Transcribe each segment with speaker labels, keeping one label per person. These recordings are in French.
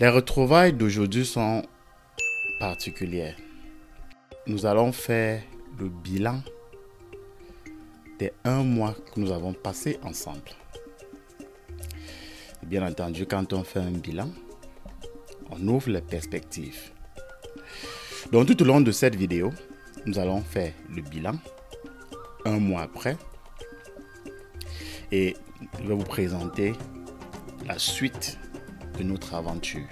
Speaker 1: Les retrouvailles d'aujourd'hui sont particulières. Nous allons faire le bilan des un mois que nous avons passé ensemble. Bien entendu, quand on fait un bilan, on ouvre les perspectives. Donc tout au long de cette vidéo, nous allons faire le bilan un mois après et je vais vous présenter la suite notre aventure.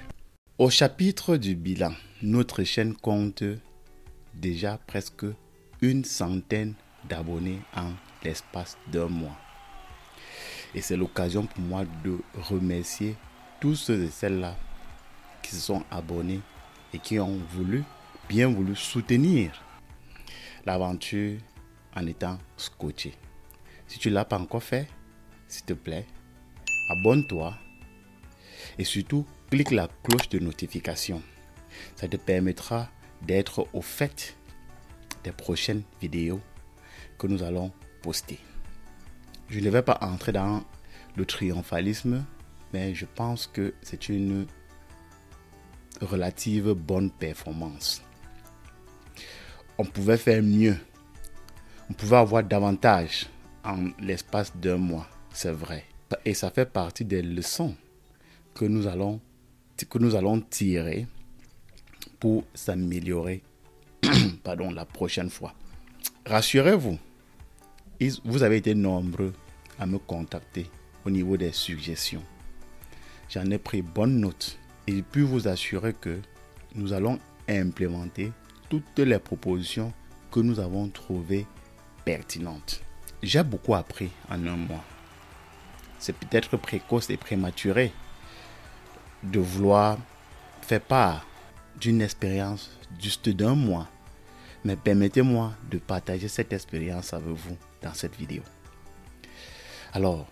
Speaker 1: Au chapitre du bilan, notre chaîne compte déjà presque une centaine d'abonnés en l'espace d'un mois. Et c'est l'occasion pour moi de remercier tous ceux et celles-là qui se sont abonnés et qui ont voulu, bien voulu soutenir l'aventure en étant scotché. Si tu l'as pas encore fait, s'il te plaît, abonne-toi et surtout, clique la cloche de notification. Ça te permettra d'être au fait des prochaines vidéos que nous allons poster. Je ne vais pas entrer dans le triomphalisme, mais je pense que c'est une relative bonne performance. On pouvait faire mieux. On pouvait avoir davantage en l'espace d'un mois, c'est vrai. Et ça fait partie des leçons que nous allons, que nous allons tirer pour s'améliorer pardon, la prochaine fois. Rassurez-vous, vous avez été nombreux à me contacter au niveau des suggestions. J'en ai pris bonne note et puis vous assurer que nous allons implémenter toutes les propositions que nous avons trouvées pertinentes. J'ai beaucoup appris en un mois. C'est peut-être précoce et prématuré, de vouloir faire part d'une expérience juste d'un mois. Mais permettez-moi de partager cette expérience avec vous dans cette vidéo. Alors,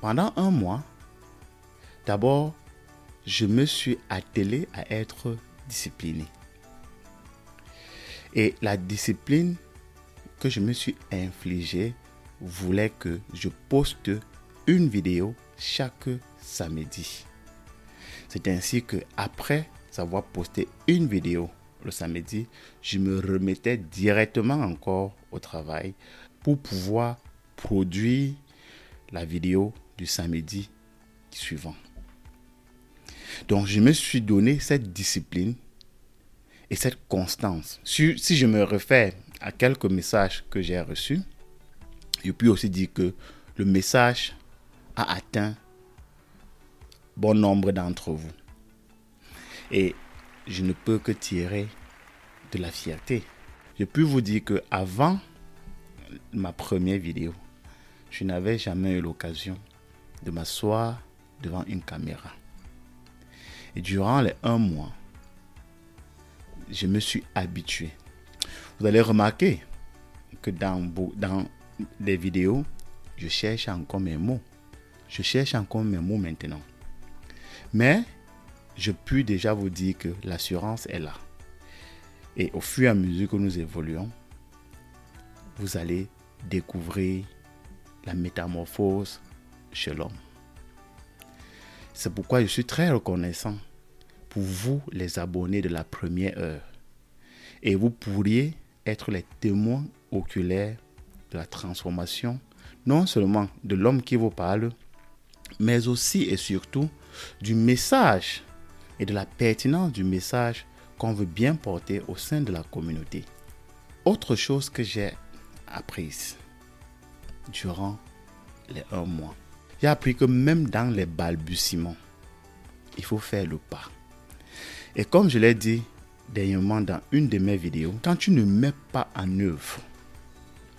Speaker 1: pendant un mois, d'abord, je me suis attelé à être discipliné. Et la discipline que je me suis infligée voulait que je poste une vidéo chaque samedi. C'est ainsi que après avoir posté une vidéo le samedi, je me remettais directement encore au travail pour pouvoir produire la vidéo du samedi suivant. Donc je me suis donné cette discipline et cette constance. Si, je me réfère à quelques messages que j'ai reçus, je puis aussi dire que le message a atteint bon nombre d'entre vous. Et je ne peux que tirer de la fierté. Je peux vous dire que avant ma première vidéo, je n'avais jamais eu l'occasion de m'asseoir devant une caméra. Et durant les un mois, je me suis habitué. Vous allez remarquer que dans, dans les vidéos, je cherche encore mes mots. Je cherche encore mes mots maintenant. Mais je puis déjà vous dire que l'assurance est là. Et au fur et à mesure que nous évoluons, vous allez découvrir la métamorphose chez l'homme. C'est pourquoi je suis très reconnaissant pour vous, les abonnés de la première heure. Et vous pourriez être les témoins oculaires de la transformation, non seulement de l'homme qui vous parle, mais aussi et surtout du message et de la pertinence du message qu'on veut bien porter au sein de la communauté. Autre chose que j'ai apprise durant les un mois, j'ai appris que même dans les balbutiements, il faut faire le pas. Et comme je l'ai dit dernièrement dans une de mes vidéos, quand tu ne mets pas en œuvre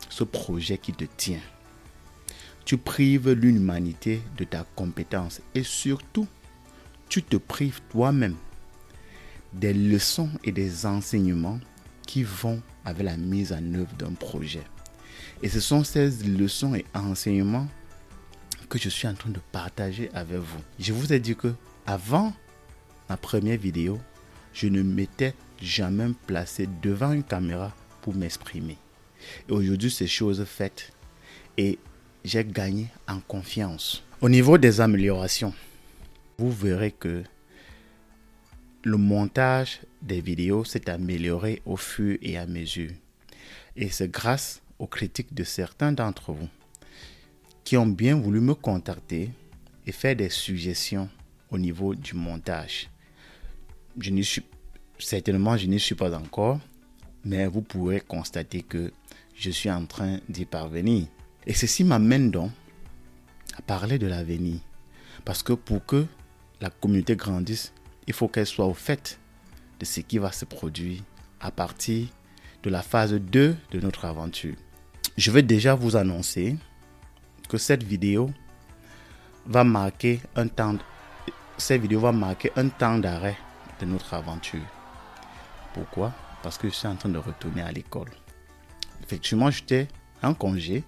Speaker 1: ce projet qui te tient, tu prives l'humanité de ta compétence et surtout, tu te prives toi-même des leçons et des enseignements qui vont avec la mise en œuvre d'un projet. Et ce sont ces leçons et enseignements que je suis en train de partager avec vous. Je vous ai dit que avant ma première vidéo, je ne m'étais jamais placé devant une caméra pour m'exprimer. Et aujourd'hui, ces choses faites et j'ai gagné en confiance. Au niveau des améliorations, vous verrez que le montage des vidéos s'est amélioré au fur et à mesure. Et c'est grâce aux critiques de certains d'entre vous qui ont bien voulu me contacter et faire des suggestions au niveau du montage. Je n'y suis certainement je n'y suis pas encore, mais vous pourrez constater que je suis en train d'y parvenir. Et ceci m'amène donc à parler de l'avenir. Parce que pour que la communauté grandisse, il faut qu'elle soit au fait de ce qui va se produire à partir de la phase 2 de notre aventure. Je vais déjà vous annoncer que cette vidéo va marquer un temps cette vidéo va marquer un temps d'arrêt de notre aventure. Pourquoi? Parce que je suis en train de retourner à l'école. Effectivement, j'étais en congé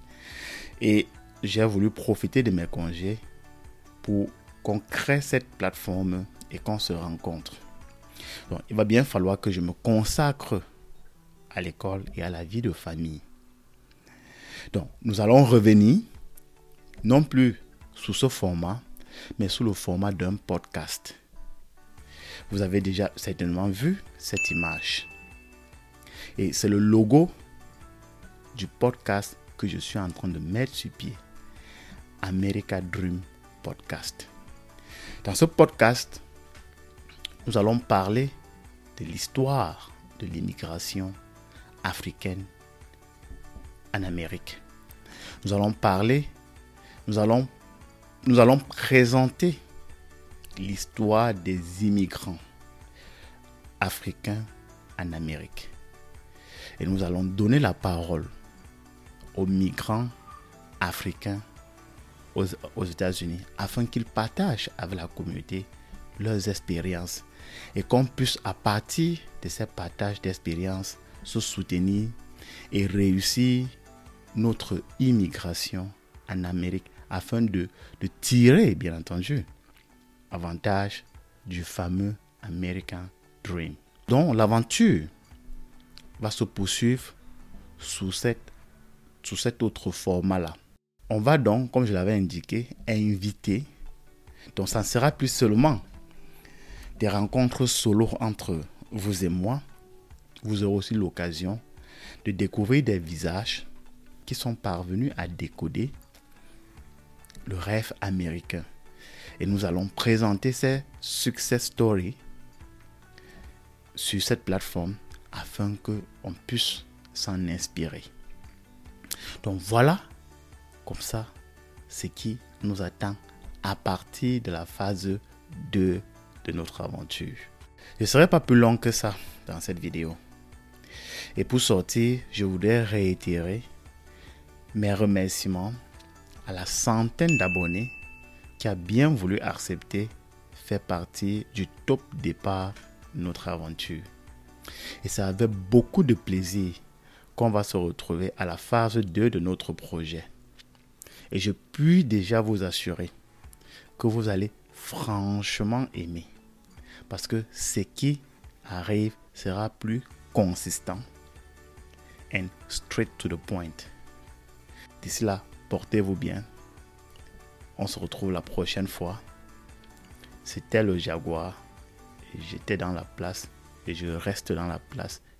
Speaker 1: et j'ai voulu profiter de mes congés pour qu'on crée cette plateforme et qu'on se rencontre. Il va bien falloir que je me consacre à l'école et à la vie de famille. Donc, nous allons revenir, non plus sous ce format, mais sous le format d'un podcast. Vous avez déjà certainement vu cette image. Et c'est le logo du podcast que je suis en train de mettre sur pied. America Dream Podcast. Dans ce podcast, nous allons parler de l'histoire de l'immigration africaine en Amérique. Nous allons parler, nous allons, nous allons présenter l'histoire des immigrants africains en Amérique. Et nous allons donner la parole aux migrants africains aux, États-Unis afin qu'ils partagent avec la communauté leurs expériences et qu'on puisse à partir de ces partages d'expériences se soutenir et réussir notre immigration en Amérique afin de, de tirer, bien entendu, avantage du fameux American Dream. Donc l'aventure va se poursuivre sous, cette, sous cet autre format-là. On va donc, comme je l'avais indiqué, inviter. Donc ça ne sera plus seulement des rencontres solo entre vous et moi. Vous aurez aussi l'occasion de découvrir des visages qui sont parvenus à décoder le rêve américain. Et nous allons présenter ces success stories sur cette plateforme afin qu'on puisse s'en inspirer. Donc voilà, comme ça, ce qui nous attend à partir de la phase 2 de notre aventure. Je ne serai pas plus long que ça dans cette vidéo. Et pour sortir, je voudrais réitérer mes remerciements à la centaine d'abonnés qui a bien voulu accepter faire partie du top départ de notre aventure. Et c'est avec beaucoup de plaisir qu'on va se retrouver à la phase 2 de notre projet. Et je puis déjà vous assurer que vous allez franchement aimer. Parce que ce qui arrive sera plus consistant and straight to the point. D'ici là, portez-vous bien. On se retrouve la prochaine fois. C'était le Jaguar. J'étais dans la place et je reste dans la place